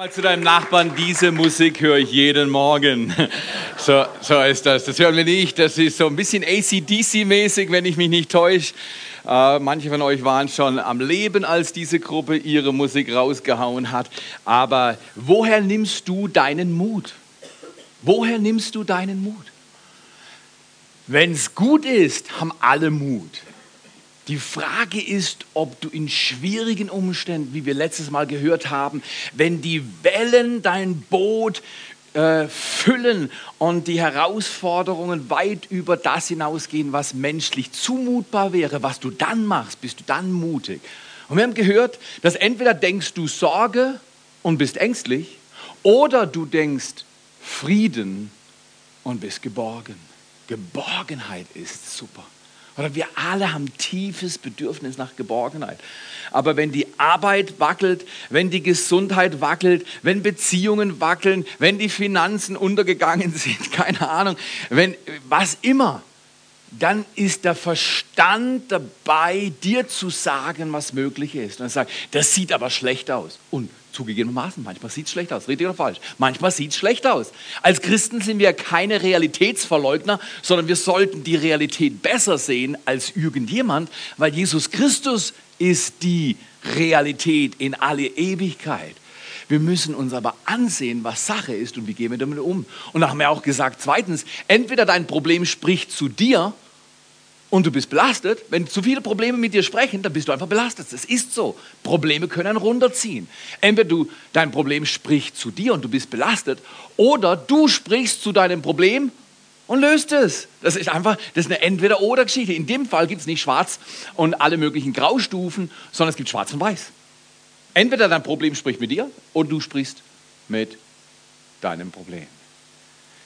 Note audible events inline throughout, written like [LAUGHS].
Mal zu deinem Nachbarn, diese Musik höre ich jeden Morgen. [LAUGHS] So, so ist das. Das hören wir nicht. Das ist so ein bisschen ACDC-mäßig, wenn ich mich nicht täusche. Äh, manche von euch waren schon am Leben, als diese Gruppe ihre Musik rausgehauen hat. Aber woher nimmst du deinen Mut? Woher nimmst du deinen Mut? Wenn es gut ist, haben alle Mut. Die Frage ist, ob du in schwierigen Umständen, wie wir letztes Mal gehört haben, wenn die Wellen dein Boot äh, füllen und die Herausforderungen weit über das hinausgehen, was menschlich zumutbar wäre, was du dann machst, bist du dann mutig. Und wir haben gehört, dass entweder denkst du Sorge und bist ängstlich oder du denkst Frieden und bist geborgen. Geborgenheit ist super. Oder wir alle haben tiefes Bedürfnis nach Geborgenheit. Aber wenn die Arbeit wackelt, wenn die Gesundheit wackelt, wenn Beziehungen wackeln, wenn die Finanzen untergegangen sind, [LAUGHS] keine Ahnung, wenn was immer, dann ist der Verstand dabei, dir zu sagen, was möglich ist. Und er sagt, das sieht aber schlecht aus. Und Zugegebenermaßen, manchmal sieht es schlecht aus, richtig oder falsch? Manchmal sieht es schlecht aus. Als Christen sind wir keine Realitätsverleugner, sondern wir sollten die Realität besser sehen als irgendjemand, weil Jesus Christus ist die Realität in alle Ewigkeit. Wir müssen uns aber ansehen, was Sache ist und wie gehen wir damit um. Und da haben wir auch gesagt, zweitens, entweder dein Problem spricht zu dir und du bist belastet. Wenn zu viele Probleme mit dir sprechen, dann bist du einfach belastet. Das ist so. Probleme können runterziehen. Entweder du, dein Problem spricht zu dir und du bist belastet, oder du sprichst zu deinem Problem und löst es. Das ist einfach, das ist eine Entweder-Oder-Geschichte. In dem Fall gibt es nicht schwarz und alle möglichen Graustufen, sondern es gibt schwarz und weiß. Entweder dein Problem spricht mit dir oder du sprichst mit deinem Problem.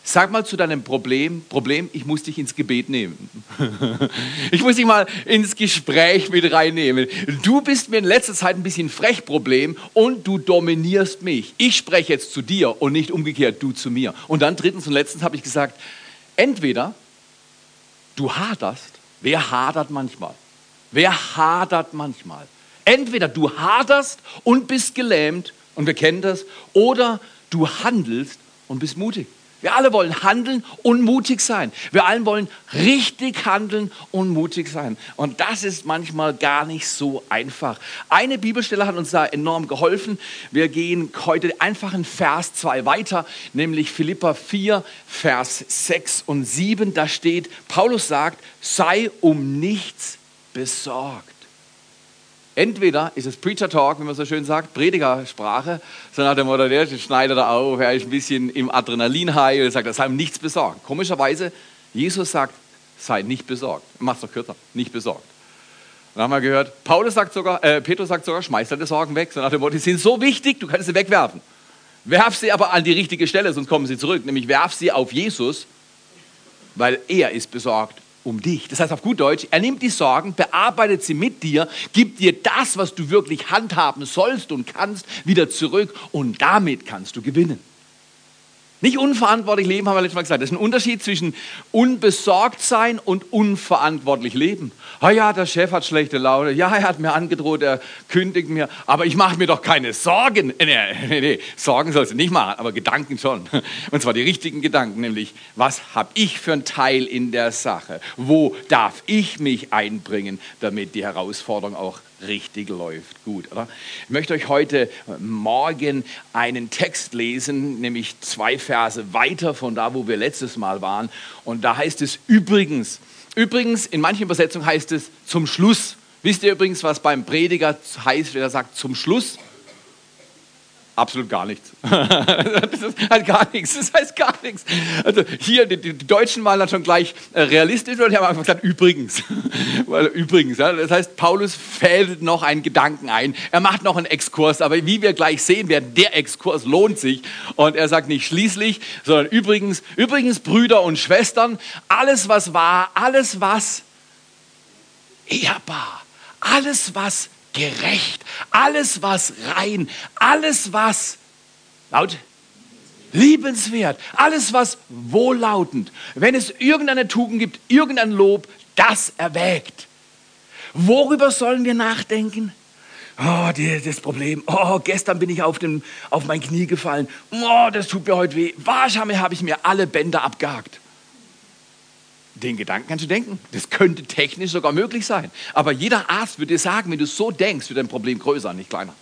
Sag mal zu deinem Problem, Problem, ich muss dich ins Gebet nehmen. [LAUGHS] ich muss dich mal ins Gespräch mit reinnehmen. Du bist mir in letzter Zeit ein bisschen frech, Problem, und du dominierst mich. Ich spreche jetzt zu dir und nicht umgekehrt du zu mir. Und dann drittens und letztens habe ich gesagt, entweder du haderst, wer hadert manchmal? Wer hadert manchmal? Entweder du haderst und bist gelähmt, und wir kennen das, oder du handelst und bist mutig. Wir alle wollen handeln und mutig sein. Wir alle wollen richtig handeln und mutig sein. Und das ist manchmal gar nicht so einfach. Eine Bibelstelle hat uns da enorm geholfen. Wir gehen heute einfach in Vers 2 weiter, nämlich Philippa 4, Vers 6 und 7. Da steht, Paulus sagt, sei um nichts besorgt. Entweder ist es Preacher Talk, wie man so schön sagt, Predigersprache, so nach dem Motto, der schneidet er auf, er ist ein bisschen im Adrenalin-High und sagt, sei ihm nichts besorgt. Komischerweise, Jesus sagt, sei nicht besorgt. Mach's doch kürzer, nicht besorgt. dann haben wir gehört, Paulus sagt sogar, äh, Petrus sagt sogar, schmeiß deine Sorgen weg, so nach dem Motto, die sind so wichtig, du kannst sie wegwerfen. Werf sie aber an die richtige Stelle, sonst kommen sie zurück, nämlich werf sie auf Jesus, weil er ist besorgt um dich. Das heißt auf gut Deutsch, er nimmt die Sorgen, bearbeitet sie mit dir, gibt dir das, was du wirklich handhaben sollst und kannst, wieder zurück und damit kannst du gewinnen. Nicht unverantwortlich leben, haben wir letztes Mal gesagt. Das ist ein Unterschied zwischen unbesorgt sein und unverantwortlich leben. Ah ja, der Chef hat schlechte Laune. Ja, er hat mir angedroht, er kündigt mir. Aber ich mache mir doch keine Sorgen. Nee, nee, nee. Sorgen sollst du nicht machen, aber Gedanken schon. [LAUGHS] Und zwar die richtigen Gedanken, nämlich, was habe ich für einen Teil in der Sache? Wo darf ich mich einbringen, damit die Herausforderung auch richtig läuft. Gut, oder? Ich möchte euch heute Morgen einen Text lesen, nämlich zwei Verse weiter von da, wo wir letztes Mal waren. Und da heißt es übrigens, übrigens, in manchen Übersetzungen heißt es zum Schluss. Wisst ihr übrigens, was beim Prediger heißt, wenn er sagt zum Schluss? Absolut gar nichts. [LAUGHS] das ist halt gar nichts. Das heißt gar nichts. Also hier, die, die Deutschen waren dann schon gleich äh, realistisch und die haben einfach gesagt, übrigens. [LAUGHS] Weil, übrigens. Ja, das heißt, Paulus fädelt noch einen Gedanken ein. Er macht noch einen Exkurs, aber wie wir gleich sehen werden, der Exkurs lohnt sich. Und er sagt nicht schließlich, sondern übrigens, übrigens, Brüder und Schwestern, alles was war, alles was ehrbar, alles was gerecht, alles was rein, alles was laut liebenswert, alles was wohllautend, wenn es irgendeine Tugend gibt, irgendein Lob, das erwägt. Worüber sollen wir nachdenken? Oh, die, das Problem. Oh, gestern bin ich auf, den, auf mein Knie gefallen. Oh, das tut mir heute weh. Wahrscheinlich habe ich mir alle Bänder abgehakt. Den Gedanken kannst du denken. Das könnte technisch sogar möglich sein. Aber jeder Arzt würde dir sagen, wenn du so denkst, wird dein Problem größer, nicht kleiner.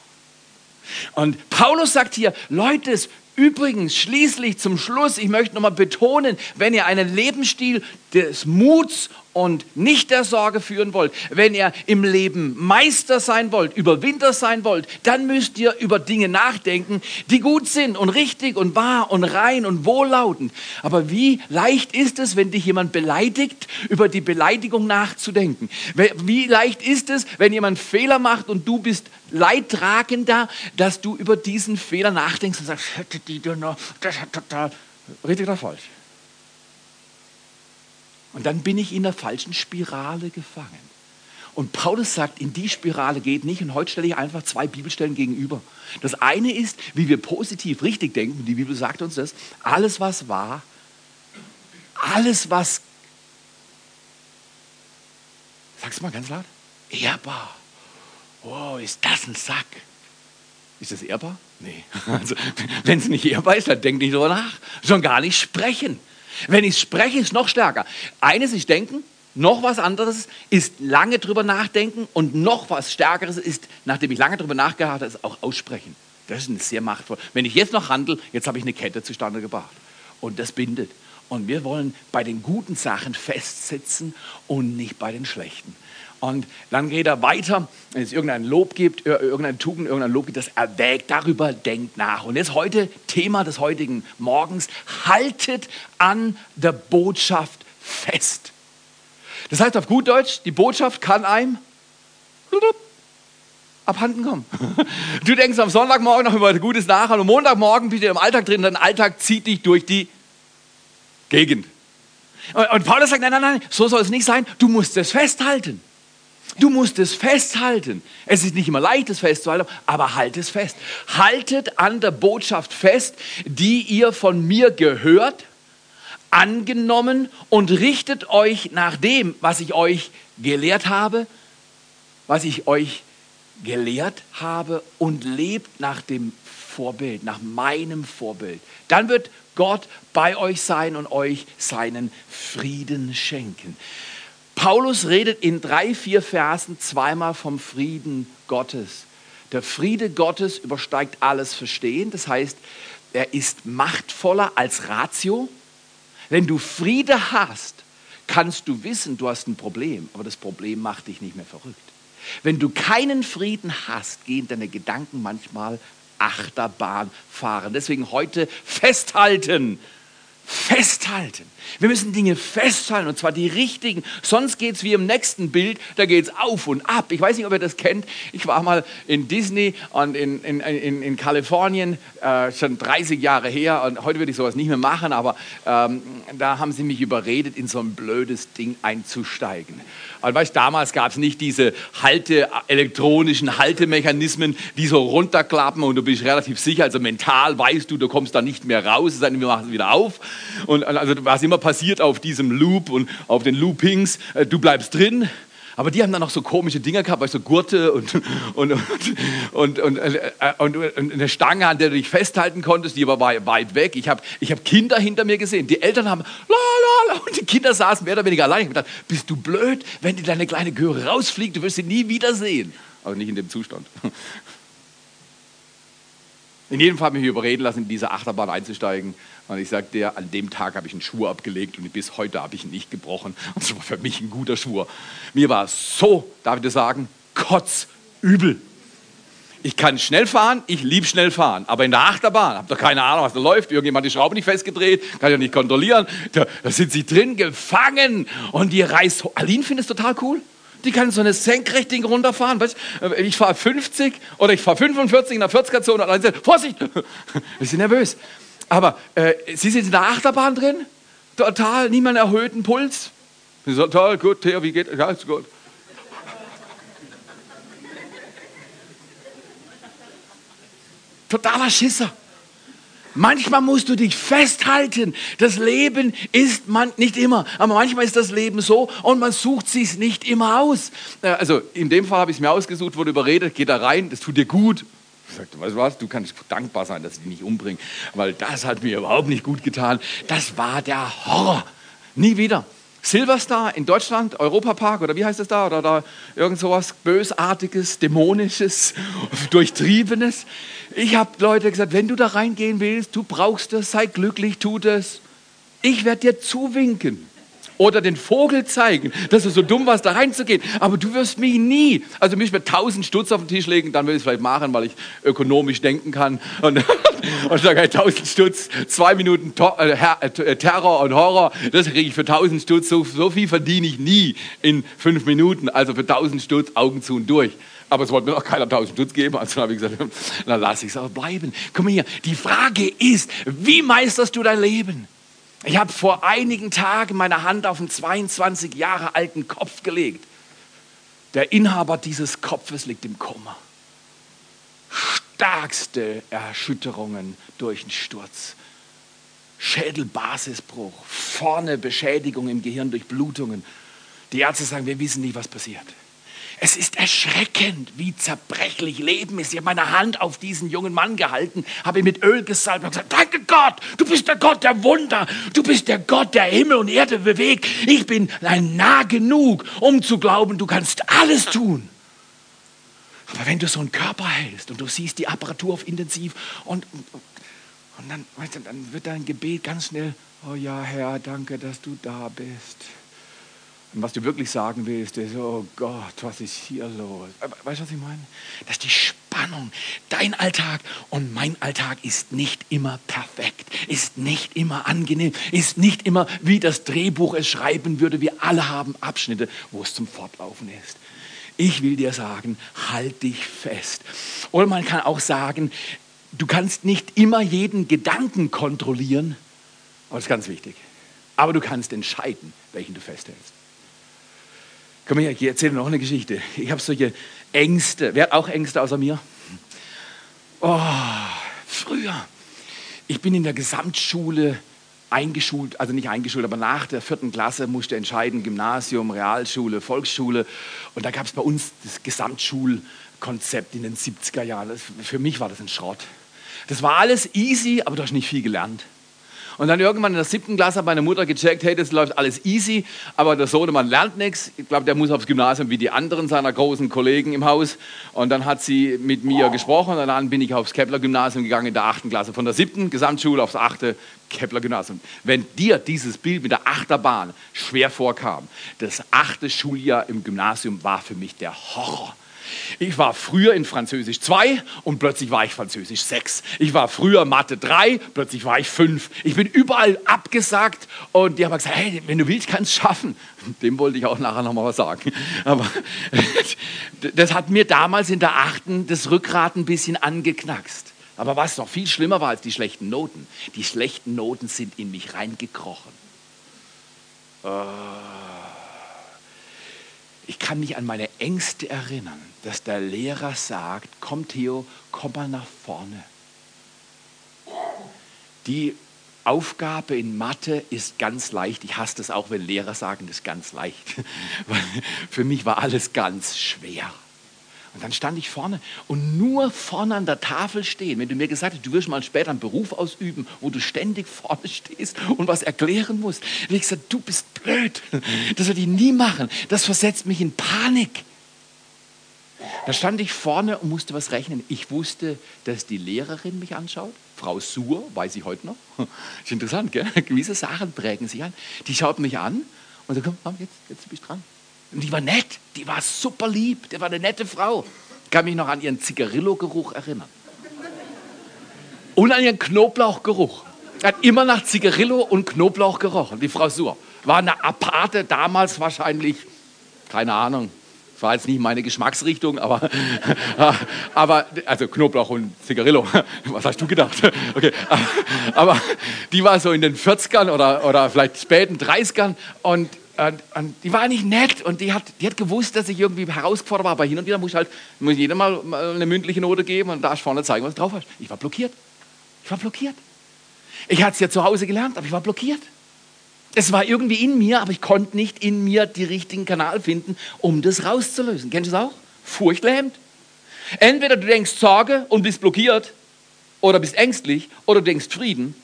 Und Paulus sagt hier, Leute, übrigens, schließlich zum Schluss, ich möchte nochmal betonen, wenn ihr einen Lebensstil des Muts und nicht der Sorge führen wollt, wenn ihr im Leben Meister sein wollt, Überwinder sein wollt, dann müsst ihr über Dinge nachdenken, die gut sind und richtig und wahr und rein und wohllautend. Aber wie leicht ist es, wenn dich jemand beleidigt, über die Beleidigung nachzudenken? Wie leicht ist es, wenn jemand Fehler macht und du bist leidtragender, dass du über diesen Fehler nachdenkst und sagst, die noch, das hat total, richtig oder falsch? Und dann bin ich in der falschen Spirale gefangen. Und Paulus sagt, in die Spirale geht nicht. Und heute stelle ich einfach zwei Bibelstellen gegenüber. Das eine ist, wie wir positiv richtig denken. Die Bibel sagt uns das. Alles, was war, alles, was, sag's mal ganz laut, ehrbar. Wow, ist das ein Sack? Ist das ehrbar? Nee. [LAUGHS] Also, wenn es nicht ehrbar ist, dann denk nicht drüber nach. Schon gar nicht sprechen. Wenn ich spreche, ist noch stärker. Eines ist Denken, noch was anderes ist lange drüber nachdenken und noch was Stärkeres ist, nachdem ich lange drüber nachgedacht habe, ist auch aussprechen. Das ist sehr machtvoll. Wenn ich jetzt noch handle, jetzt habe ich eine Kette zustande gebracht. Und das bindet. Und wir wollen bei den guten Sachen festsitzen und nicht bei den schlechten. Und dann geht er weiter, wenn es irgendein Lob gibt, irgendeine Tugend, irgendein Lob gibt, das erwägt, darüber denkt nach. Und jetzt heute Thema des heutigen Morgens, haltet an der Botschaft fest. Das heißt auf gut Deutsch, die Botschaft kann einem abhanden kommen. [LAUGHS] Du denkst am Sonntagmorgen noch über Gutes nach und am Montagmorgen bist du im Alltag drin, dein Alltag zieht dich durch die Gegend. Und Paulus sagt, nein, nein, nein, so soll es nicht sein, du musst es festhalten. Du musst es festhalten. Es ist nicht immer leicht, es festzuhalten, aber halt es fest. Haltet an der Botschaft fest, die ihr von mir gehört, angenommen und richtet euch nach dem, was ich euch gelehrt habe, was ich euch gelehrt habe und lebt nach dem Vorbild, nach meinem Vorbild. Dann wird Gott bei euch sein und euch seinen Frieden schenken. Paulus redet in drei, vier Versen zweimal vom Frieden Gottes. Der Friede Gottes übersteigt alles Verstehen. Das heißt, er ist machtvoller als Ratio. Wenn du Friede hast, kannst du wissen, du hast ein Problem, aber das Problem macht dich nicht mehr verrückt. Wenn du keinen Frieden hast, gehen deine Gedanken manchmal Achterbahn fahren. Deswegen heute festhalten festhalten. Wir müssen Dinge festhalten und zwar die richtigen. Sonst geht es wie im nächsten Bild, da geht es auf und ab. Ich weiß nicht, ob ihr das kennt. Ich war mal in Disney und in, in, in, in Kalifornien, äh, schon 30 Jahre her und heute würde ich sowas nicht mehr machen, aber ähm, da haben sie mich überredet, in so ein blödes Ding einzusteigen. Und weißt, damals gab es nicht diese Halte, elektronischen Haltemechanismen, die so runterklappen und du bist relativ sicher, also mental weißt du, du kommst da nicht mehr raus, denn, wir machen es wieder auf. Und also was immer passiert auf diesem Loop und auf den Loopings, äh, du bleibst drin. Aber die haben dann noch so komische Dinge gehabt, weißt du, so Gurte [LAUGHS] und, und, und, und, äh, eine Stange, an der du dich festhalten konntest, die aber war weit weg. Ich habe ich hab Kinder hinter mir gesehen. Die Eltern haben la la und die Kinder saßen mehr oder weniger allein. Ich habe gedacht, bist du blöd, wenn die deine kleine Göre rausfliegt, du wirst sie nie wiedersehen. Aber nicht in dem Zustand. In jedem Fall habe ich mich überreden lassen, in diese Achterbahn einzusteigen. Und ich sagte dir, an dem Tag habe ich einen Schwur abgelegt und bis heute habe ich ihn nicht gebrochen. Und das war für mich ein guter Schwur. Mir war so, darf ich das sagen, kotzübel. Ich kann schnell fahren, ich liebe schnell fahren, aber in der Achterbahn, habe doch keine Ahnung, was da läuft. Irgendjemand hat die Schraube nicht festgedreht, kann ich ja nicht kontrollieren. Da, da sind sie drin gefangen und die reißt. Aline findet es total cool. Die kann so eine Senkrechtding runterfahren. Weißt, ich fahre 50 oder ich fahre 45 in der 40er-Zone und sagt, Vorsicht, [LAUGHS] wir sind nervös. Aber äh, Sie sind in der Achterbahn drin, total, niemand erhöhten Puls. Total gut, Theo, wie geht? Ja, ist gut. Totaler Schisser. Manchmal musst du dich festhalten. Das Leben ist man nicht immer, aber manchmal ist das Leben so und man sucht sich nicht immer aus. Äh, also in dem Fall habe ich es mir ausgesucht, wurde überredet, geh da rein, das tut dir gut. Ich sagte, weißt du was, du kannst dankbar sein, dass ich dich nicht umbringe, weil das hat mir überhaupt nicht gut getan. Das war der Horror. Nie wieder. Silverstar in Deutschland, Europapark oder wie heißt es da? Oder da irgend sowas Bösartiges, Dämonisches, [LAUGHS] Durchtriebenes. Ich habe Leute gesagt, wenn du da reingehen willst, du brauchst das, sei glücklich, tu das. Ich werde dir zuwinken oder den Vogel zeigen, dass du so dumm warst, da reinzugehen. Aber du wirst mich nie, also mich mit tausend Stutz auf den Tisch legen, dann will ich es vielleicht machen, weil ich ökonomisch denken kann. Und, [LAUGHS] und sage, tausend Stutz, zwei Minuten to äh, äh, Terror und Horror, das kriege ich für tausend Stutz. So, so viel verdiene ich nie in fünf Minuten. Also für tausend Stutz Augen zu und durch. Aber es wollte mir auch keiner tausend Stutz geben. Also habe ich gesagt, [LAUGHS] dann lasse ich es auch bleiben. Komm hier, die Frage ist, wie meisterst du dein Leben? Ich habe vor einigen Tagen meine Hand auf einen 22 Jahre alten Kopf gelegt. Der Inhaber dieses Kopfes liegt im Koma. Starkste Erschütterungen durch den Sturz. Schädelbasisbruch, vorne Beschädigung im Gehirn durch Blutungen. Die Ärzte sagen, wir wissen nicht, was passiert. Es ist erschreckend, wie zerbrechlich Leben ist. Ich habe meine Hand auf diesen jungen Mann gehalten, habe ihn mit Öl gesalbt und gesagt, danke Gott, du bist der Gott der Wunder, du bist der Gott, der Himmel und Erde bewegt. Ich bin nah genug, um zu glauben, du kannst alles tun. Aber wenn du so einen Körper hältst und du siehst die Apparatur auf intensiv und, und, dann, dann wird dein Gebet ganz schnell, oh ja Herr, danke, dass du da bist. Und was du wirklich sagen willst, ist, oh Gott, was ist hier los? Weißt du, was ich meine? Das ist die Spannung. Dein Alltag und mein Alltag ist nicht immer perfekt, ist nicht immer angenehm, ist nicht immer, wie das Drehbuch es schreiben würde. Wir alle haben Abschnitte, wo es zum Fortlaufen ist. Ich will dir sagen, halt dich fest. Oder man kann auch sagen, du kannst nicht immer jeden Gedanken kontrollieren, aber das ist ganz wichtig. Aber du kannst entscheiden, welchen du festhältst. Komm her, ich erzähle noch eine Geschichte. Ich habe solche Ängste. Wer hat auch Ängste außer mir? Oh, früher. Ich bin in der Gesamtschule eingeschult, also nicht eingeschult, aber nach der vierten Klasse musste entscheiden, Gymnasium, Realschule, Volksschule. Und da gab es bei uns das Gesamtschulkonzept in den 70er Jahren. Das, für mich war das ein Schrott. Das war alles easy, aber du hast nicht viel gelernt. Und dann irgendwann in der siebten Klasse hat meine Mutter gecheckt, hey, das läuft alles easy, aber der Sohnemann lernt nichts. Ich glaube, der muss aufs Gymnasium wie die anderen seiner großen Kollegen im Haus. Und dann hat sie mit mir gesprochen und dann bin ich aufs Kepler-Gymnasium gegangen in der achten Klasse. Von der siebten Gesamtschule aufs achte Kepler-Gymnasium. Wenn dir dieses Bild mit der Achterbahn schwer vorkam, das achte Schuljahr im Gymnasium war für mich der Horror. Ich war früher in Französisch 2 und plötzlich war ich Französisch 6. Ich war früher Mathe 3, plötzlich war ich 5. Ich bin überall abgesagt und die haben gesagt, hey, wenn du willst, kannst du es schaffen. Dem wollte ich auch nachher noch mal was sagen. Aber [LAUGHS] das hat mir damals in der 8. das Rückgrat ein bisschen angeknackst. Aber was noch viel schlimmer war als die schlechten Noten, die schlechten Noten sind in mich reingekrochen. Oh. Ich kann mich an meine Ängste erinnern, dass der Lehrer sagt, komm Theo, komm mal nach vorne. Die Aufgabe in Mathe ist ganz leicht. Ich hasse das auch, wenn Lehrer sagen, das ist ganz leicht. [LAUGHS] Für mich war alles ganz schwer. Und dann stand ich vorne und nur vorne an der Tafel stehen. Wenn du mir gesagt hättest, du wirst mal später einen Beruf ausüben, wo du ständig vorne stehst und was erklären musst, hätte ich gesagt, du bist blöd. Das würde ich nie machen. Das versetzt mich in Panik. Da stand ich vorne und musste was rechnen. Ich wusste, dass die Lehrerin mich anschaut. Frau Suhr, weiß ich heute noch. Ist interessant, gell? Gewisse Sachen prägen sich an. Die schaut mich an und sagt, komm, jetzt, jetzt bist du dran. Und die war nett, die war super lieb, die war eine nette Frau. Ich kann mich noch an ihren Zigarillo-Geruch erinnern. Und an ihren Knoblauchgeruch. Er hat immer nach Zigarillo und Knoblauch gerochen, die Frau Suhr. War eine Aparte damals wahrscheinlich, keine Ahnung, war jetzt nicht meine Geschmacksrichtung, aber, [LAUGHS] aber also Knoblauch und Zigarillo, [LAUGHS] was hast du gedacht? [LAUGHS] Okay, aber die war so in den 40ern oder, oder vielleicht späten 30ern und und, und, die war nicht nett und die hat, die hat gewusst, dass ich irgendwie herausgefordert war. Aber hin und wieder muss halt muss jeder mal eine mündliche Note geben und da vorne zeigen, was du drauf hast. Ich war blockiert. Ich war blockiert. Ich hatte es ja zu Hause gelernt, aber ich war blockiert. Es war irgendwie in mir, aber ich konnte nicht in mir den richtigen Kanal finden, um das rauszulösen. Kennst du das auch? Furchtlähmend. Entweder du denkst Sorge und bist blockiert, oder bist ängstlich, oder du denkst Frieden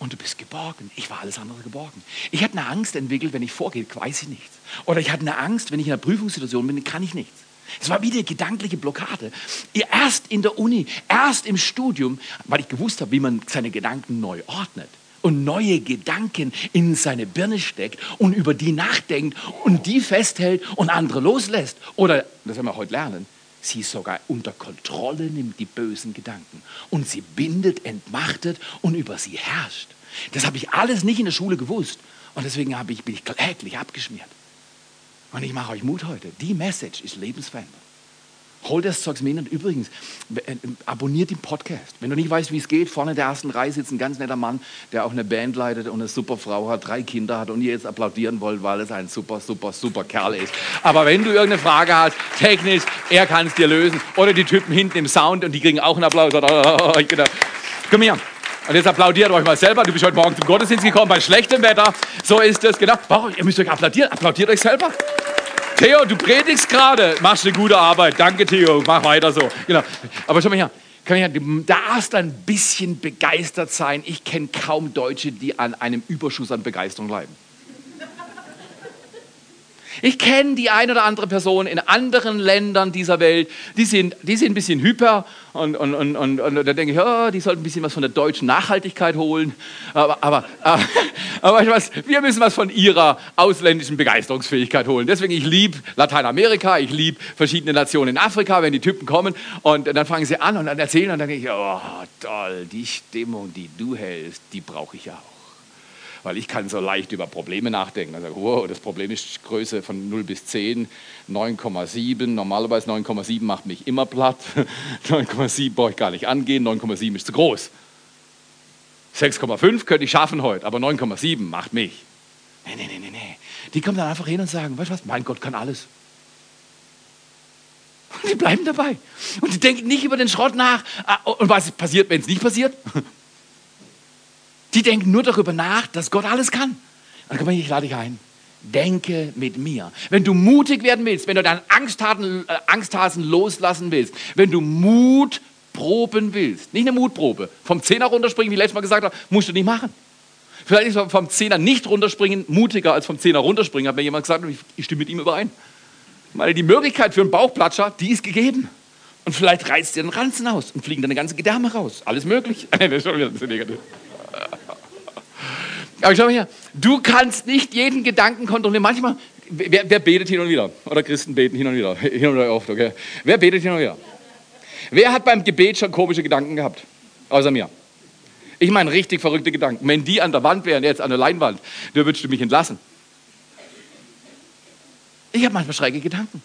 und du bist geborgen. Ich war alles andere geborgen. Ich hatte eine Angst entwickelt, wenn ich vorgehe, weiß ich nichts. Oder ich hatte eine Angst, wenn ich in einer Prüfungssituation bin, kann ich nichts. Es war wieder gedankliche Blockade. Erst in der Uni, erst im Studium, weil ich gewusst habe, wie man seine Gedanken neu ordnet und neue Gedanken in seine Birne steckt und über die nachdenkt und die festhält und andere loslässt. Oder, das werden wir heute lernen, sie sogar unter Kontrolle nimmt, die bösen Gedanken. Und sie bindet, entmachtet und über sie herrscht. Das habe ich alles nicht in der Schule gewusst. Und deswegen ich, bin ich kläglich abgeschmiert. Und ich mache euch Mut heute. Die Message ist lebensverändernd. Hol das Zeugs mit. Und übrigens, äh, abonniert den Podcast. Wenn du nicht weißt, wie es geht, vorne in der ersten Reihe sitzt ein ganz netter Mann, der auch eine Band leitet und eine super Frau hat, drei Kinder hat und ihr jetzt applaudieren wollt, weil es ein super, super, super Kerl ist. Aber wenn du irgendeine Frage hast, technisch, er kann es dir lösen. Oder die Typen hinten im Sound und die kriegen auch einen Applaus. Komm her. Und jetzt applaudiert euch mal selber. Du bist heute Morgen zum Gottesdienst gekommen bei schlechtem Wetter. So ist es, genau. Ihr müsst euch applaudieren. Applaudiert euch selber. Theo, du predigst gerade, machst eine gute Arbeit. Danke, Theo, mach weiter so. Genau. Aber schau mal her, du darfst ein bisschen begeistert sein. Ich kenne kaum Deutsche, die an einem Überschuss an Begeisterung leiden. Ich kenne die ein oder andere Person in anderen Ländern dieser Welt, die sind, die sind ein bisschen hyper und, und, und, und, und da denke ich, oh, die sollten ein bisschen was von der deutschen Nachhaltigkeit holen. Aber, aber, aber, [LAUGHS] aber was, wir müssen was von ihrer ausländischen Begeisterungsfähigkeit holen. Deswegen, ich liebe Lateinamerika, ich liebe verschiedene Nationen in Afrika, wenn die Typen kommen und dann fangen sie an und dann erzählen und dann denke ich, oh toll, die Stimmung, die du hältst, die brauche ich auch weil ich kann so leicht über Probleme nachdenken. Also, wow, das Problem ist Größe von 0 bis 10, 9,7. Normalerweise 9,7 macht mich immer platt. [LAUGHS] 9,7 brauche ich gar nicht angehen, 9,7 ist zu groß. 6,5 könnte ich schaffen heute, aber 9,7 macht mich. Nee, nee, nee, nee, nee. Die kommen dann einfach hin und sagen, weißt du was, mein Gott kann alles. Und die bleiben dabei. Und die denken nicht über den Schrott nach. Ah, und was passiert, wenn es nicht passiert? [LAUGHS] Die denken nur darüber nach, dass Gott alles kann. Und komm, ich lade dich ein. Denke mit mir. Wenn du mutig werden willst, wenn du deinen Angsthasen, äh, Angsthasen loslassen willst, wenn du Mut proben willst, nicht eine Mutprobe, vom Zehner runterspringen, wie ich letztes Mal gesagt habe, musst du nicht machen. Vielleicht ist vom Zehner nicht runterspringen mutiger als vom Zehner runterspringen, hat mir jemand gesagt ich, ich stimme mit ihm überein. Weil die Möglichkeit für einen Bauchplatscher, die ist gegeben. Und vielleicht reißt dir den Ranzen aus und fliegen deine ganze Gedärme raus. Alles möglich. [LAUGHS] das ist schon wieder ein bisschen negativ. Aber schau mal hier, du kannst nicht jeden Gedanken kontrollieren. Manchmal, wer, wer, betet hin und wieder? Oder Christen beten hin und wieder? [LAUGHS] Hin und wieder oft, okay? Wer betet hin und wieder? Wer hat beim Gebet schon komische Gedanken gehabt? Außer mir. Ich meine richtig verrückte Gedanken. Wenn die an der Wand wären, jetzt an der Leinwand, dann würdest du mich entlassen. Ich habe manchmal schräge Gedanken.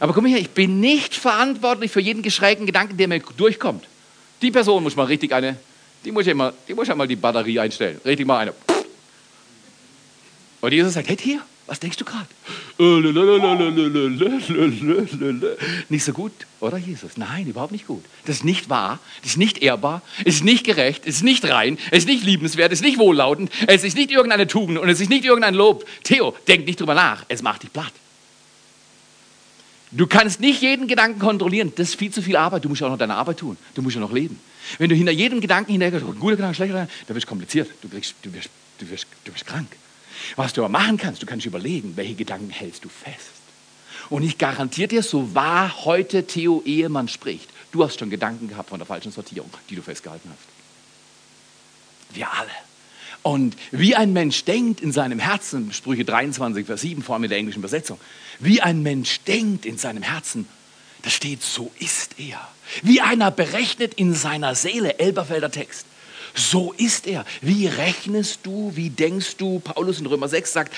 Aber guck mal hier, ich bin nicht verantwortlich für jeden geschrägen Gedanken, der mir durchkommt. Die Person muss mal richtig eine, die muss ja mal, die muss ja mal die Batterie einstellen. Richtig mal eine. Und Jesus sagt, hey Tier, was denkst du gerade? Nicht so gut, oder Jesus? Nein, überhaupt nicht gut. Das ist nicht wahr, das ist nicht ehrbar, es ist nicht gerecht, es ist nicht rein, es ist nicht liebenswert, es ist nicht wohllautend, es ist nicht irgendeine Tugend und es ist nicht irgendein Lob. Theo, denk nicht drüber nach, es macht dich platt. Du kannst nicht jeden Gedanken kontrollieren, das ist viel zu viel Arbeit, du musst ja auch noch deine Arbeit tun, du musst ja noch leben. Wenn du hinter jedem Gedanken hinterhergehst, oh, guter Gedanke, schlechter Gedanke, dann wird es kompliziert, du, kriegst, du, wirst, du, wirst, du wirst krank. Was du aber machen kannst, du kannst überlegen, welche Gedanken hältst du fest. Und ich garantiere dir, so wahr heute Theo Ehemann spricht, du hast schon Gedanken gehabt von der falschen Sortierung, die du festgehalten hast. Wir alle. Und wie ein Mensch denkt in seinem Herzen, Sprüche 23, Vers 7, vor allem in der englischen Übersetzung, wie ein Mensch denkt in seinem Herzen, da steht, so ist er. Wie einer berechnet in seiner Seele, Elberfelder Text. So ist er. Wie rechnest du, wie denkst du? Paulus in Römer 6 sagt,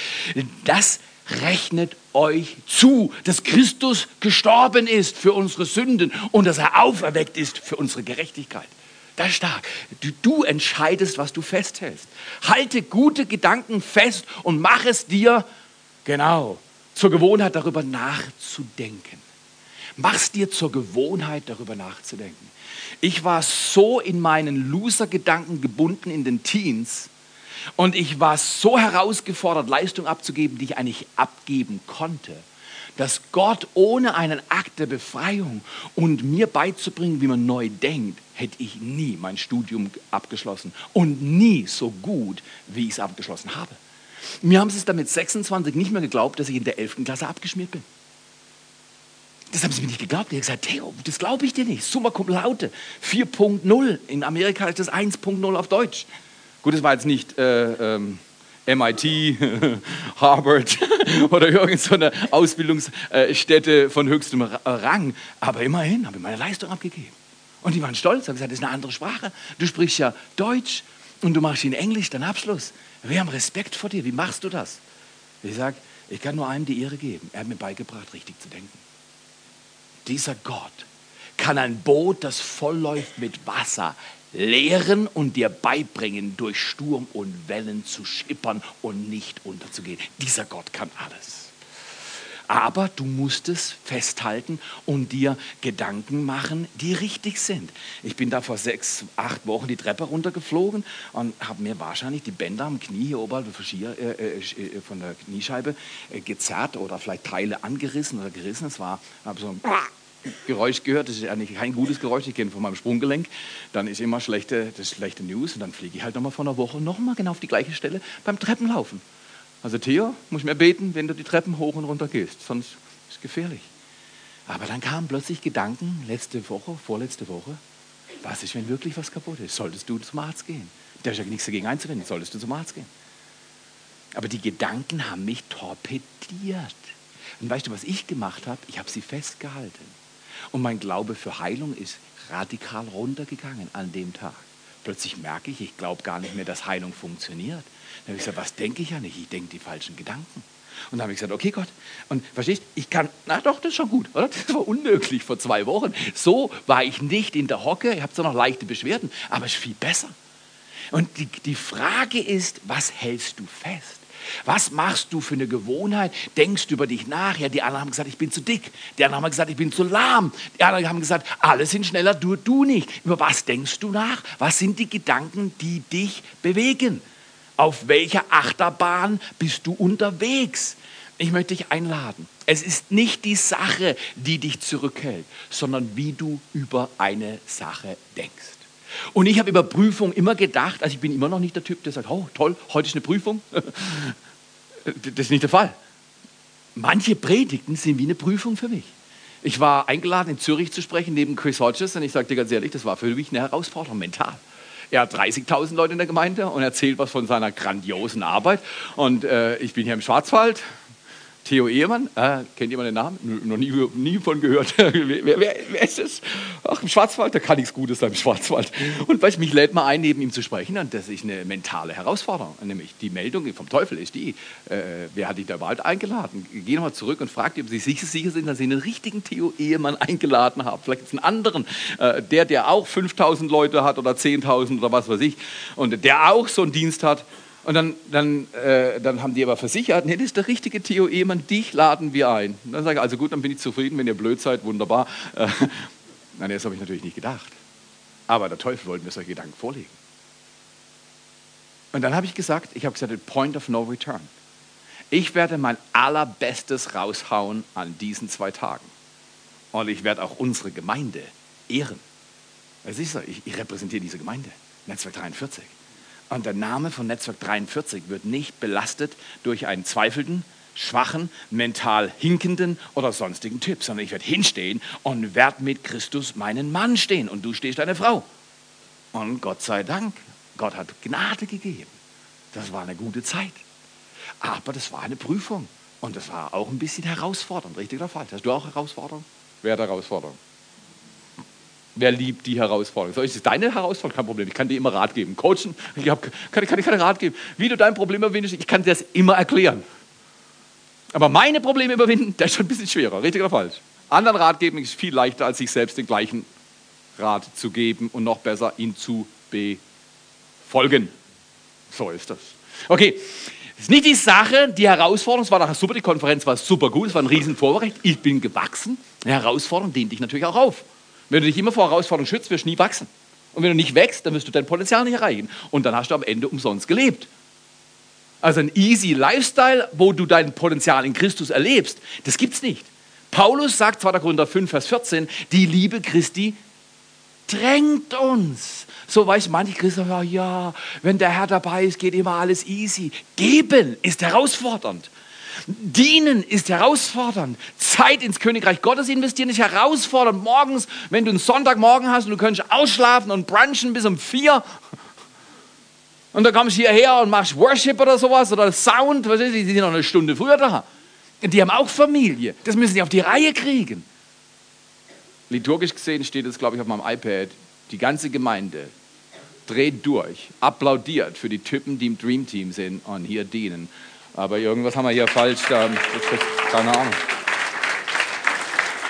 das rechnet euch zu, dass Christus gestorben ist für unsere Sünden und dass er auferweckt ist für unsere Gerechtigkeit. Das ist stark. Du, du, entscheidest, was du festhältst. Halte gute Gedanken fest und mach es dir, genau, zur Gewohnheit, darüber nachzudenken. Mach's dir zur Gewohnheit, darüber nachzudenken. Ich war so in meinen Loser-Gedanken gebunden in den Teens und ich war so herausgefordert, Leistung abzugeben, die ich eigentlich abgeben konnte, dass Gott ohne einen Akt der Befreiung und mir beizubringen, wie man neu denkt, hätte ich nie mein Studium abgeschlossen und nie so gut, wie ich es abgeschlossen habe. Mir haben sie es damit 26 nicht mehr geglaubt, dass ich in der 11. Klasse abgeschmiert bin. Das haben sie mir nicht geglaubt. Die haben gesagt, Theo, das glaube ich dir nicht. Summa cum laude. 4.0. In Amerika ist das 1.0 auf Deutsch. Gut, das war jetzt nicht äh, ähm, MIT, [LAUGHS] Harvard [LAUGHS] oder irgendeine Ausbildungsstätte von höchstem Rang. Aber immerhin habe ich meine Leistung abgegeben. Und die waren stolz, haben gesagt, das ist eine andere Sprache. Du sprichst ja Deutsch und du machst in Englisch deinen Abschluss. Wir haben Respekt vor dir. Wie machst du das? Ich sage, ich kann nur einem die Ehre geben. Er hat mir beigebracht, richtig zu denken. Dieser Gott kann ein Boot, das voll läuft mit Wasser, lehren und dir beibringen, durch Sturm und Wellen zu schippern und nicht unterzugehen. Dieser Gott kann alles. Aber du musst es festhalten und dir Gedanken machen, die richtig sind. Ich bin da vor sechs, acht Wochen die Treppe runtergeflogen und habe mir wahrscheinlich die Bänder am Knie hier oberhalb äh, äh, äh, von der Kniescheibe gezerrt oder vielleicht Teile angerissen oder gerissen. Es war, so ein Geräusch gehört, das ist eigentlich kein gutes Geräusch, ich kenne von meinem Sprunggelenk, dann ist immer schlechte, das schlechte News und dann fliege ich halt nochmal vor einer Woche nochmal genau auf die gleiche Stelle beim Treppenlaufen. Also Theo, muss mehr beten, wenn du die Treppen hoch und runter gehst, sonst ist es gefährlich. Aber dann kamen plötzlich Gedanken, letzte Woche, vorletzte Woche, was ist, wenn wirklich was kaputt ist? Solltest du zum Arzt gehen? Da ist ja nichts dagegen einzuwenden, solltest du zum Arzt gehen. Aber die Gedanken haben mich torpediert. Und weißt du, was ich gemacht habe? Ich habe sie festgehalten. Und mein Glaube für Heilung ist radikal runtergegangen an dem Tag. Plötzlich merke ich, ich glaube gar nicht mehr, dass Heilung funktioniert. Dann habe ich gesagt, was denke ich ja nicht? Ich denke die falschen Gedanken. Und dann habe ich gesagt, okay Gott, und verstehst, ich kann, na doch, das ist schon gut, oder? Das war unmöglich vor zwei Wochen. So war ich nicht in der Hocke, ich habe zwar noch leichte Beschwerden, aber es ist viel besser. Und die, die Frage ist, was hältst du fest? Was machst du für eine Gewohnheit? Denkst du über dich nach? Ja, die anderen haben gesagt, ich bin zu dick. Die anderen haben gesagt, ich bin zu lahm. Die anderen haben gesagt, alle sind schneller, du, du nicht. Über was denkst du nach? Was sind die Gedanken, die dich bewegen? Auf welcher Achterbahn bist du unterwegs? Ich möchte dich einladen. Es ist nicht die Sache, die dich zurückhält, sondern wie du über eine Sache denkst. Und ich habe über Prüfung immer gedacht, also ich bin immer noch nicht der Typ, der sagt, oh toll, heute ist eine Prüfung. [LAUGHS] Das ist nicht der Fall. Manche Predigten sind wie eine Prüfung für mich. Ich war eingeladen, in Zürich zu sprechen, neben Chris Hodges, und ich dir ganz ehrlich, das war für mich eine Herausforderung, mental. Er hat 30.000 Leute in der Gemeinde und erzählt was von seiner grandiosen Arbeit. Und äh, ich bin hier im Schwarzwald, Theo Ehemann, äh, kennt jemand den Namen? Noch nie, nie von gehört. [LAUGHS] wer, wer, wer, ist es? Ach, im Schwarzwald, da kann nichts Gutes sein im Schwarzwald. Und weißt, mich lädt mal ein, neben ihm zu sprechen, und das ist eine mentale Herausforderung. Nämlich die Meldung vom Teufel ist die, äh, wer hat dich da überhaupt eingeladen? Geh nochmal zurück und frag ob sie sicher, sicher sind, dass sie einen richtigen Theo Ehemann eingeladen haben. Vielleicht einen anderen, äh, der, der auch 5000 Leute hat oder 10.000 oder was weiß ich, und der auch so einen Dienst hat. Und dann, dann, äh, dann haben die aber versichert, nee, das ist der richtige Theo Ehemann, dich laden wir ein. Und dann sage ich, also gut, dann bin ich zufrieden, wenn ihr blöd seid, wunderbar. [LAUGHS] Äh, nein, das habe ich natürlich nicht gedacht. Aber der Teufel wollte mir solche Gedanken vorlegen. Und dann habe ich gesagt, ich habe gesagt, point of no return. Ich werde mein allerbestes raushauen an diesen zwei Tagen. Und ich werde auch unsere Gemeinde ehren. Es ist so, ich, ich repräsentiere diese Gemeinde, Netzwerk 43. Und der Name von Netzwerk 43 wird nicht belastet durch einen zweifelnden, schwachen, mental hinkenden oder sonstigen Typ, sondern ich werde hinstehen und werde mit Christus meinen Mann stehen und du stehst deine Frau. Und Gott sei Dank, Gott hat Gnade gegeben. Das war eine gute Zeit. Aber das war eine Prüfung und das war auch ein bisschen herausfordernd, richtig oder falsch? Hast du auch Herausforderung? Wer hat Herausforderung? Wer liebt die Herausforderung? So, ist es deine Herausforderung? Kein Problem. Ich kann dir immer Rat geben. Coachen, ich hab, kann, kann dir keinen Rat geben. Wie du dein Problem überwindest, ich kann dir das immer erklären. Aber meine Probleme überwinden, das ist schon ein bisschen schwerer. Richtig oder falsch? Anderen Rat geben ist viel leichter, als sich selbst den gleichen Rat zu geben und noch besser, ihn zu befolgen. So ist das. Okay, Es ist nicht die Sache, die Herausforderung, es war nachher super, die Konferenz war super gut, es war ein riesen Vorrecht, ich bin gewachsen. Eine Herausforderung dient dich natürlich auch auf. Wenn du dich immer vor Herausforderungen schützt, wirst du nie wachsen. Und wenn du nicht wächst, dann wirst du dein Potenzial nicht erreichen. Und dann hast du am Ende umsonst gelebt. Also ein easy Lifestyle, wo du dein Potenzial in Christus erlebst, das gibt es nicht. Paulus sagt 2. Korinther 5, Vers 14, die Liebe Christi drängt uns. So weiß manche Christen, ja, wenn der Herr dabei ist, geht immer alles easy. Geben ist herausfordernd. Dienen ist herausfordernd. Zeit ins Königreich Gottes investieren ist herausfordernd. Morgens, wenn du einen Sonntagmorgen hast und du kannst ausschlafen und brunchen bis um vier und dann kommst du hierher und machst Worship oder sowas oder Sound, was ist, die sind noch eine Stunde früher da. Die haben auch Familie. Das müssen sie auf die Reihe kriegen. Liturgisch gesehen steht es, glaube ich, auf meinem iPad. Die ganze Gemeinde dreht durch, applaudiert für die Typen, die im Dream Team sind und hier dienen. Aber irgendwas haben wir hier falsch. Da, keine Ahnung.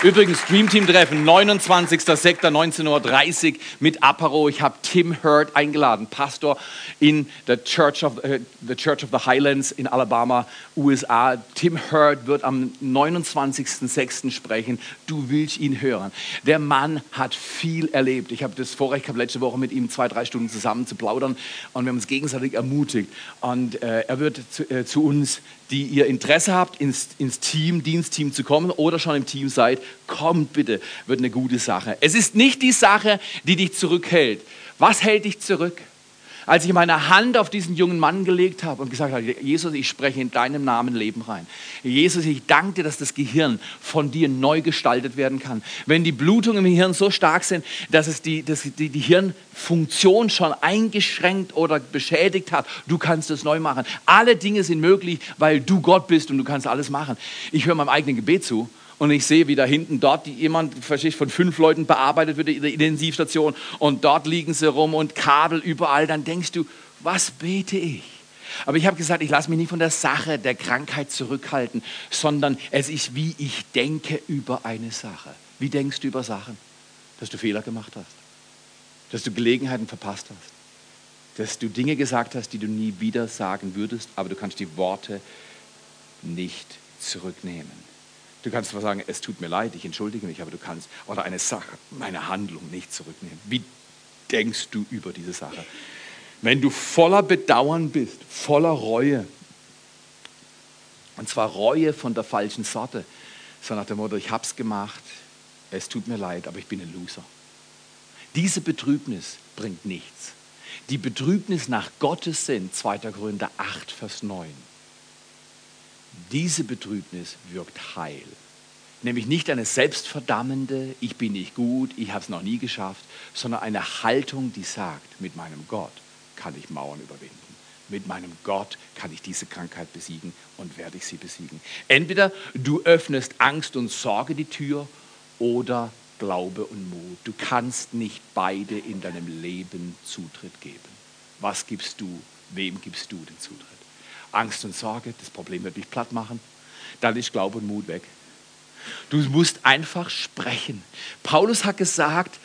Übrigens, Dreamteam-Treffen, 29. Sektor, 19.30 Uhr mit Apero. Ich habe Tim Hurt eingeladen, Pastor in der Church of, uh, the Church of the Highlands in Alabama, USA. Tim Hurt wird am 29.06. sprechen. Du willst ihn hören. Der Mann hat viel erlebt. Ich habe das Vorrecht gehabt, letzte Woche mit ihm zwei, drei Stunden zusammen zu plaudern und wir haben uns gegenseitig ermutigt. Und äh, er wird zu, äh, zu uns die ihr Interesse habt, ins, ins Team, Dienstteam zu kommen oder schon im Team seid, kommt bitte, wird eine gute Sache. Es ist nicht die Sache, die dich zurückhält. Was hält dich zurück? Als ich meine Hand auf diesen jungen Mann gelegt habe und gesagt habe, Jesus, ich spreche in deinem Namen Leben rein. Jesus, ich danke dir, dass das Gehirn von dir neu gestaltet werden kann. Wenn die Blutungen im Hirn so stark sind, dass es die, dass die, die Hirnfunktion schon eingeschränkt oder beschädigt hat, du kannst es neu machen. Alle Dinge sind möglich, weil du Gott bist und du kannst alles machen. Ich höre meinem eigenen Gebet zu und ich sehe, wie da hinten dort jemand verstehst, von fünf Leuten bearbeitet wird in der Intensivstation und dort liegen sie rum und Kabel überall, dann denkst du, was bete ich? Aber ich habe gesagt, ich lasse mich nicht von der Sache der Krankheit zurückhalten, sondern es ist, wie ich denke über eine Sache. Wie denkst du über Sachen? Dass du Fehler gemacht hast, dass du Gelegenheiten verpasst hast, dass du Dinge gesagt hast, die du nie wieder sagen würdest, aber du kannst die Worte nicht zurücknehmen. Du kannst zwar sagen, es tut mir leid, ich entschuldige mich, aber du kannst, oder eine Sache, meine Handlung nicht zurücknehmen. Wie denkst du über diese Sache? Wenn du voller Bedauern bist, voller Reue, und zwar Reue von der falschen Sorte, so nach dem Motto, ich hab's gemacht, es tut mir leid, aber ich bin ein Loser. Diese Betrübnis bringt nichts. Die Betrübnis nach Gottes Sinn, 2. Korinther 8, Vers 9 diese Betrübnis wirkt Heil. Nämlich nicht eine selbstverdammende, ich bin nicht gut, ich habe es noch nie geschafft, sondern eine Haltung, die sagt, mit meinem Gott kann ich Mauern überwinden. Mit meinem Gott kann ich diese Krankheit besiegen und werde ich sie besiegen. Entweder du öffnest Angst und Sorge die Tür oder Glaube und Mut. Du kannst nicht beide in deinem Leben Zutritt geben. Was gibst du? Wem gibst du den Zutritt? Angst und Sorge, das Problem wird dich platt machen, dann ist Glaube und Mut weg. Du musst einfach sprechen. Paulus hat gesagt,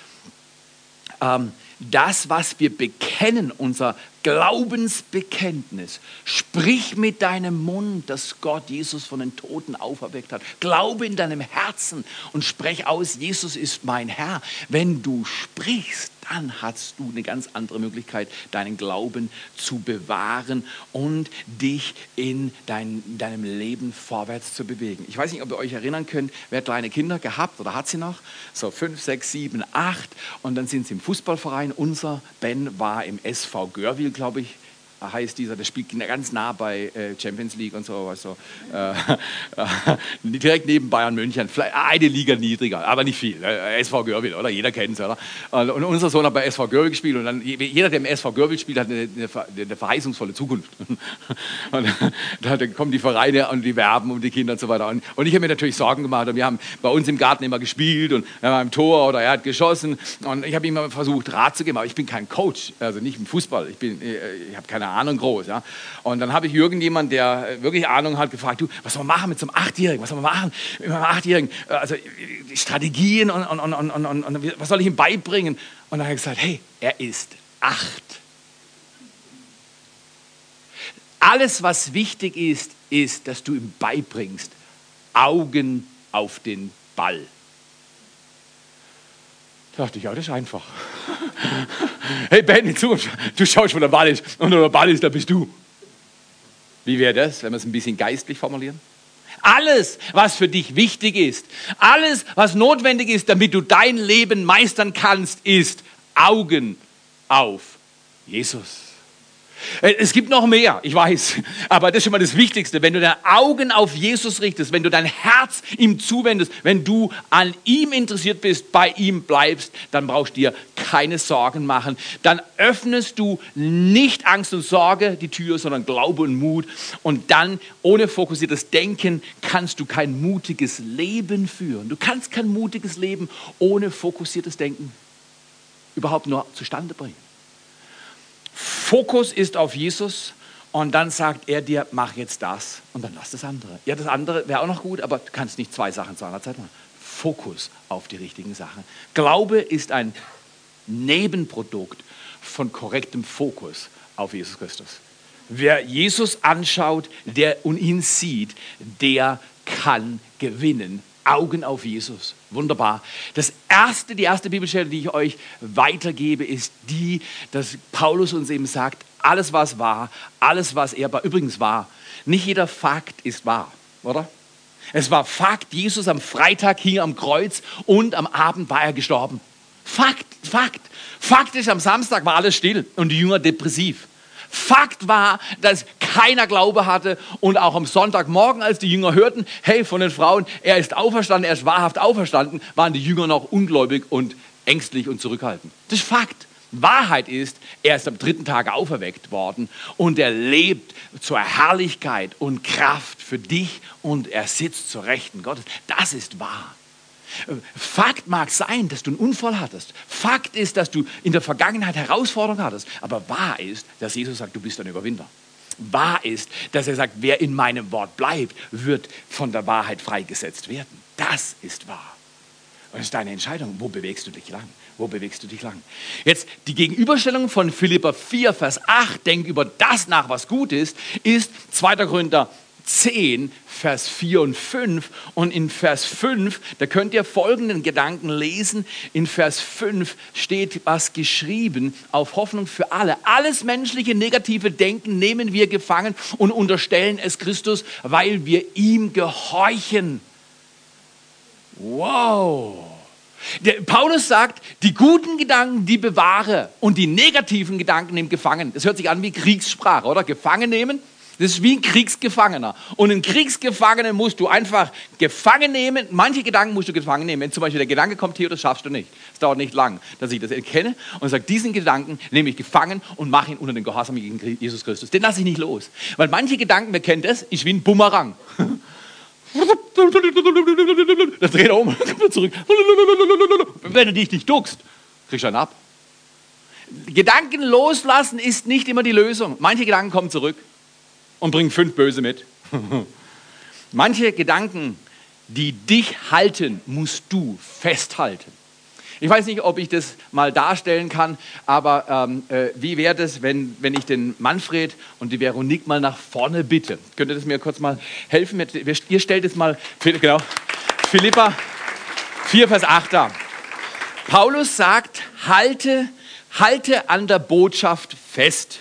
ähm, das, was wir bekennen, unser Glaubensbekenntnis, sprich mit deinem Mund, dass Gott Jesus von den Toten auferweckt hat. Glaube in deinem Herzen und sprech aus, Jesus ist mein Herr. Wenn du sprichst, dann hast du eine ganz andere Möglichkeit, deinen Glauben zu bewahren und dich in dein, deinem Leben vorwärts zu bewegen. Ich weiß nicht, ob ihr euch erinnern könnt, wer kleine Kinder gehabt oder hat sie noch? So fünf, sechs, sieben, acht und dann sind sie im Fußballverein. Unser Ben war im SV Görwil, glaube ich, heißt dieser, der spielt ganz nah bei äh, Champions League und so. Äh, [LAUGHS] äh, direkt neben Bayern München, vielleicht eine Liga niedriger, aber nicht viel. Äh, SV Görwil, oder? Jeder kennt es, oder? Und unser Sohn hat bei SV Görwil gespielt und dann, jeder, der im SV Görwil spielt, hat eine, verheißungsvolle Zukunft. [LAUGHS] Und dann kommen die Vereine und die werben um die Kinder und so weiter. Und, ich habe mir natürlich Sorgen gemacht und wir haben bei uns im Garten immer gespielt und er war im Tor oder er hat geschossen und ich habe ihm immer versucht, Rat zu geben, aber ich bin kein Coach, also nicht im Fußball. Ich, ich habe keine Ahnung groß. Ja? Und dann habe ich irgendjemand, der wirklich Ahnung hat, gefragt, du, was soll man machen mit so einem Achtjährigen? Was soll man machen mit einem Achtjährigen? Also Strategien und, und, und, und, und was soll ich ihm beibringen? Und dann habe ich gesagt, hey, er ist acht. alles, was wichtig ist, ist, dass du ihm beibringst, Augen auf den Ball. Da dachte ich, ja, das ist einfach. hey Ben, in Zukunft, du schaust, wo der Ball ist. Und der Ball ist, da bist du. Wie wäre das, wenn wir es ein bisschen geistlich formulieren? Alles, was für dich wichtig ist, alles, was notwendig ist, damit du dein Leben meistern kannst, ist Augen auf Jesus. Äh, es gibt noch mehr, ich weiß, aber das ist schon mal das Wichtigste. Wenn du deine Augen auf Jesus richtest, wenn du dein Herz ihm zuwendest, wenn du an ihm interessiert bist, bei ihm bleibst, dann brauchst du dir keine Sorgen machen. Dann öffnest du nicht Angst und Sorge die Tür, sondern Glaube und Mut. Und dann, ohne fokussiertes Denken, kannst du kein mutiges Leben führen. Du kannst kein mutiges Leben ohne fokussiertes Denken überhaupt nur zustande bringen. Fokus ist auf Jesus und dann sagt er dir, mach jetzt das und dann lass das andere. Ja, das andere wäre auch noch gut, aber du kannst nicht zwei Sachen zu einer Zeit machen. Fokus auf die richtigen Sachen. Glaube ist ein Nebenprodukt von korrektem Fokus auf Jesus Christus. Wer Jesus anschaut der und ihn sieht, der kann gewinnen Augen auf Jesus. Wunderbar. Das erste, die erste Bibelstelle, die ich euch weitergebe, ist die, dass Paulus uns eben sagt, alles was wahr, alles was er war, übrigens wahr, nicht jeder Fakt ist wahr, oder? Es war Fakt, Jesus am Freitag hing am Kreuz und am Abend war er gestorben. Fakt, Fakt. Fakt ist, am Samstag war alles still und die Jünger depressiv. Fakt war, dass keiner Glaube hatte und auch am Sonntagmorgen, als die Jünger hörten, hey, von den Frauen, er ist auferstanden, er ist wahrhaft auferstanden, waren die Jünger noch ungläubig und ängstlich und zurückhaltend. Das ist Fakt. Wahrheit ist, er ist am dritten Tag auferweckt worden und er lebt zur Herrlichkeit und Kraft für dich und er sitzt zur Rechten Gottes. Das ist wahr. Fakt mag sein, dass du einen Unfall hattest. Fakt ist, dass du in der Vergangenheit Herausforderungen hattest. Aber wahr ist, dass Jesus sagt, du bist ein Überwinder. Wahr ist, dass er sagt, wer in meinem Wort bleibt, wird von der Wahrheit freigesetzt werden. Das ist wahr. Und das ist deine Entscheidung. Wo bewegst du dich lang? Wo bewegst du dich lang? Jetzt die Gegenüberstellung von Philippa 4, Vers 8, denk über das nach, was gut ist, ist 2. Korinther 10, Vers 4 und 5. Und in Vers 5, da könnt ihr folgenden Gedanken lesen. In Vers 5 steht was geschrieben auf Hoffnung für alle. Alles menschliche negative Denken nehmen wir gefangen und unterstellen es Christus, weil wir ihm gehorchen. Wow. Der Paulus sagt, die guten Gedanken, die bewahre und die negativen Gedanken nehmen gefangen. Das hört sich an wie Kriegssprache, oder? Gefangen nehmen das ist wie ein Kriegsgefangener. Und einen Kriegsgefangenen musst du einfach gefangen nehmen. Manche Gedanken musst du gefangen nehmen. Wenn zum Beispiel der Gedanke kommt, hier, das schaffst du nicht. Es dauert nicht lang, dass ich das erkenne und sage, diesen Gedanken nehme ich gefangen und mache ihn unter den Gehorsam gegen Jesus Christus. Den lasse ich nicht los. Weil manche Gedanken, wir kennen das, ist wie ein Bumerang. [LAUGHS] Das dreht er um, [LAUGHS] kommt zurück. [LAUGHS] Wenn du dich nicht duckst, kriegst du einen ab. Gedanken loslassen ist nicht immer die Lösung. Manche Gedanken kommen zurück und bring fünf Böse mit. [LAUGHS] Manche Gedanken, die dich halten, musst du festhalten. Ich weiß nicht, ob ich das mal darstellen kann, aber ähm, äh, wie wäre das, wenn, wenn ich den Manfred und die Veronique mal nach vorne bitte? Könnt ihr das mir kurz mal helfen? Ihr stellt es mal, genau, Philippa 4, Vers 8 da. Paulus sagt, halte, halte an der Botschaft fest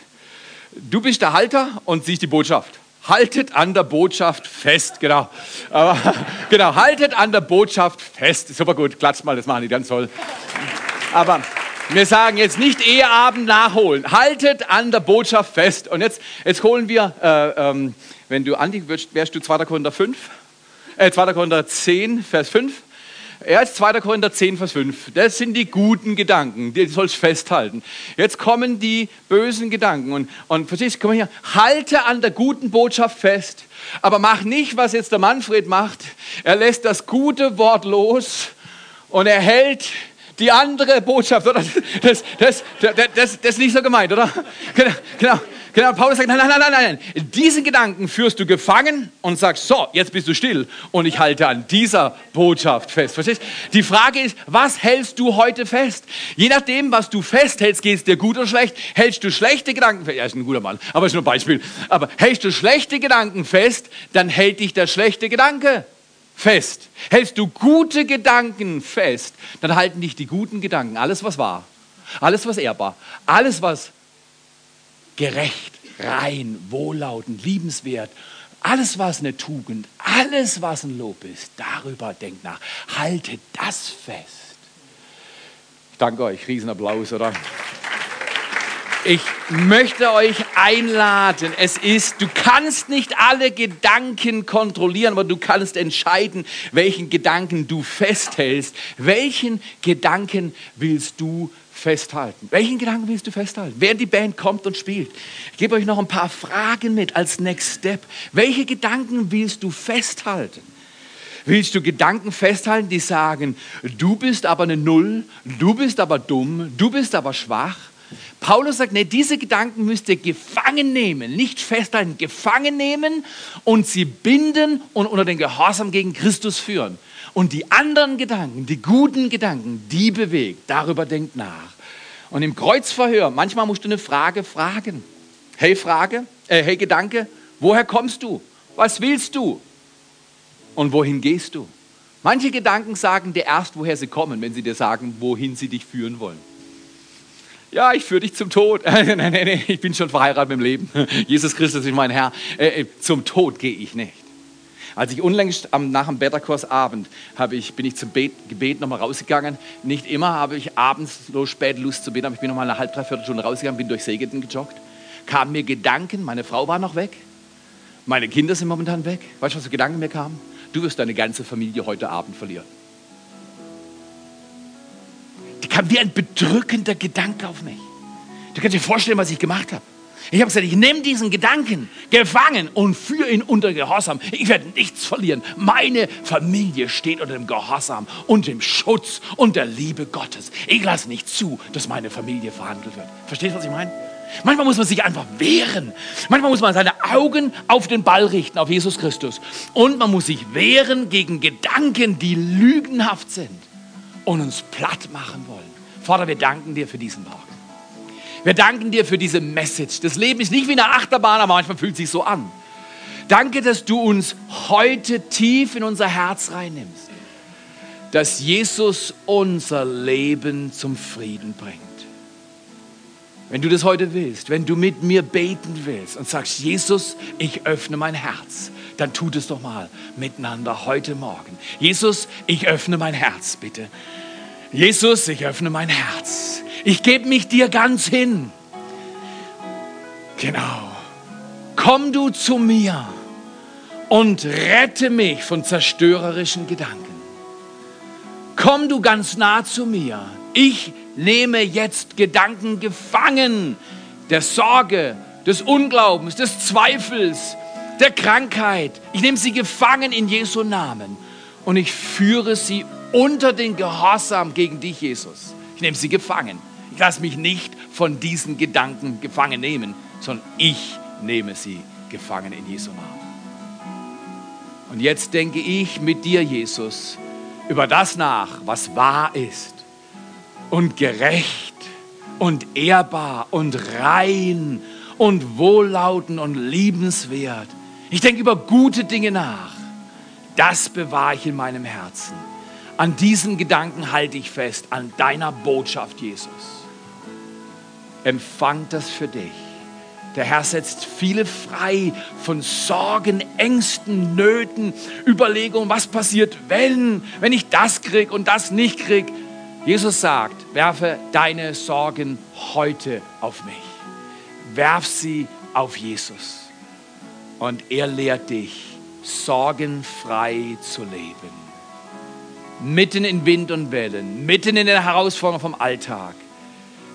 Du bist der Halter und siehst die Botschaft. Haltet an der Botschaft fest, genau. Aber, [LAUGHS] genau, haltet an der Botschaft fest. Super gut, klatscht mal, das machen die ganz toll. Aber wir sagen jetzt nicht Eheabend nachholen. Haltet an der Botschaft fest. Und jetzt, jetzt holen wir, äh, ähm, wenn du Andi wärst, wärst du 2. Korinther 5, äh, 2. Korinther 10, Vers 5. Er ist 2. Korinther 10, Vers 5. Das sind die guten Gedanken, die sollst festhalten. Jetzt kommen die bösen Gedanken. Und, und verstehst komm mal hier, halte an der guten Botschaft fest, aber mach nicht, was jetzt der Manfred macht. Er lässt das gute Wort los und er hält die andere Botschaft, oder? Das, das, das, das, das ist nicht so gemeint, oder? Genau, genau, Genau, Paulus sagt, nein, nein, nein, nein, nein. Diesen Gedanken führst du gefangen und sagst, so, jetzt bist du still und ich halte an dieser Botschaft fest. Verstehst? Die Frage ist, was hältst du heute fest? Je nachdem, was du festhältst, geht es dir gut oder schlecht. Hältst du schlechte Gedanken fest, ja, ist ein guter Mann, aber ist nur ein Beispiel. Aber hältst du schlechte Gedanken fest, dann hält dich der schlechte Gedanke fest. Hältst du gute Gedanken fest, dann halten dich die guten Gedanken, alles was wahr, alles was ehrbar, alles was gerecht, rein, wohllautend, liebenswert, alles was eine Tugend, alles was ein Lob ist, darüber denkt nach. Haltet das fest. Ich danke euch, Riesenapplaus, oder? Ich möchte euch einladen. Es ist, du kannst nicht alle Gedanken kontrollieren, aber du kannst entscheiden, welchen Gedanken du festhältst. Welchen Gedanken willst du festhalten? Welchen Gedanken willst du festhalten? Während die Band kommt und spielt. Ich gebe euch noch ein paar Fragen mit als Next Step. Welche Gedanken willst du festhalten? Willst du Gedanken festhalten, die sagen, du bist aber eine Null, du bist aber dumm, du bist aber schwach? Paulus sagt, nee, diese Gedanken müsst ihr gefangen nehmen, nicht festhalten, gefangen nehmen und sie binden und unter den Gehorsam gegen Christus führen. Und die anderen Gedanken, die guten Gedanken, die bewegt, darüber denkt nach. Und im Kreuzverhör, manchmal musst du eine Frage fragen. Hey Frage, äh, hey Gedanke, woher kommst du? Was willst du? Und wohin gehst du? Manche Gedanken sagen dir erst, woher sie kommen, wenn sie dir sagen, wohin sie dich führen wollen. Ja, ich führe dich zum Tod. [LAUGHS] nein, nein, nein, ich bin schon verheiratet mit dem Leben. [LAUGHS] Jesus Christus ist mein Herr. Äh, äh, zum Tod gehe ich nicht. Als ich unlängst am, nach dem Betterkursabend ich, bin ich zum Bet, Gebet nochmal rausgegangen. Nicht immer habe ich abends so spät Lust zu beten, aber ich bin nochmal eine halbe, dreiviertel Stunde rausgegangen, bin durch Segeten gejoggt. Kamen mir Gedanken, meine Frau war noch weg, meine Kinder sind momentan weg. Weißt du, was für Gedanken mir kamen? Du wirst deine ganze Familie heute Abend verlieren die kam wie ein bedrückender Gedanke auf mich. Du kannst dir vorstellen, was ich gemacht habe. Ich habe gesagt, ich nehme diesen Gedanken gefangen und führe ihn unter Gehorsam. Ich werde nichts verlieren. Meine Familie steht unter dem Gehorsam und dem Schutz und der Liebe Gottes. Ich lasse nicht zu, dass meine Familie verhandelt wird. Verstehst du, was ich meine? Manchmal muss man sich einfach wehren. Manchmal muss man seine Augen auf den Ball richten, auf Jesus Christus. Und man muss sich wehren gegen Gedanken, die lügenhaft sind und uns platt machen wollen. Vater, wir danken dir für diesen Morgen. Wir danken dir für diese Message. Das Leben ist nicht wie eine Achterbahn, aber manchmal fühlt es sich so an. Danke, dass du uns heute tief in unser Herz reinnimmst, dass Jesus unser Leben zum Frieden bringt. Wenn du das heute willst, wenn du mit mir beten willst und sagst, Jesus, ich öffne mein Herz, dann tut es doch mal miteinander heute Morgen. Jesus, ich öffne mein Herz, bitte. Jesus, ich öffne mein Herz. Ich gebe mich dir ganz hin. Genau. Komm du zu mir und rette mich von zerstörerischen Gedanken. Komm du ganz nah zu mir. Ich nehme jetzt Gedanken gefangen der Sorge, des Unglaubens, des Zweifels, der Krankheit. Ich nehme sie gefangen in Jesu Namen und ich führe sie unter den Gehorsam gegen dich, Jesus. Ich nehme sie gefangen. Ich lasse mich nicht von diesen Gedanken gefangen nehmen, sondern ich nehme sie gefangen in Jesu Namen. Und jetzt denke ich mit dir, Jesus, über das nach, was wahr ist und gerecht und ehrbar und rein und wohllautend und liebenswert. Ich denke über gute Dinge nach. Das bewahre ich in meinem Herzen. An diesen Gedanken halte ich fest, an deiner Botschaft, Jesus. Empfang das für dich. Der Herr setzt viele frei von Sorgen, Ängsten, Nöten, Überlegungen, was passiert, wenn, wenn ich das krieg und das nicht krieg. Jesus sagt, werfe deine Sorgen heute auf mich. Werf sie auf Jesus. Und er lehrt dich, sorgenfrei zu leben mitten in Wind und Wellen, mitten in der Herausforderung vom Alltag,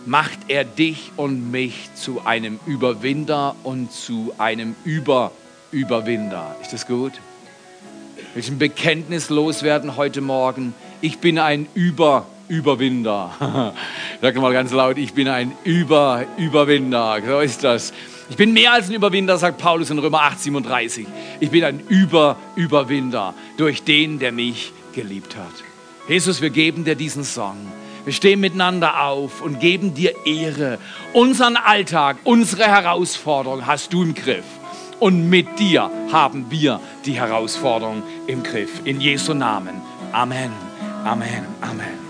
macht er dich und mich zu einem Überwinder und zu einem Überüberwinder. Ist das gut? Will ich ein Bekenntnis loswerden heute Morgen? Ich bin ein Überüberwinder. Überwinder. [LAUGHS] Sag mal ganz laut, ich bin ein Über, Überwinder. So ist das. Ich bin mehr als ein Überwinder, sagt Paulus in Römer 8, 37. Ich bin ein Über, Überwinder durch den, der mich geliebt hat. Jesus, wir geben dir diesen Song. Wir stehen miteinander auf und geben dir Ehre. Unseren Alltag, unsere Herausforderung hast du im Griff. Und mit dir haben wir die Herausforderung im Griff. In Jesu Namen. Amen. Amen. Amen.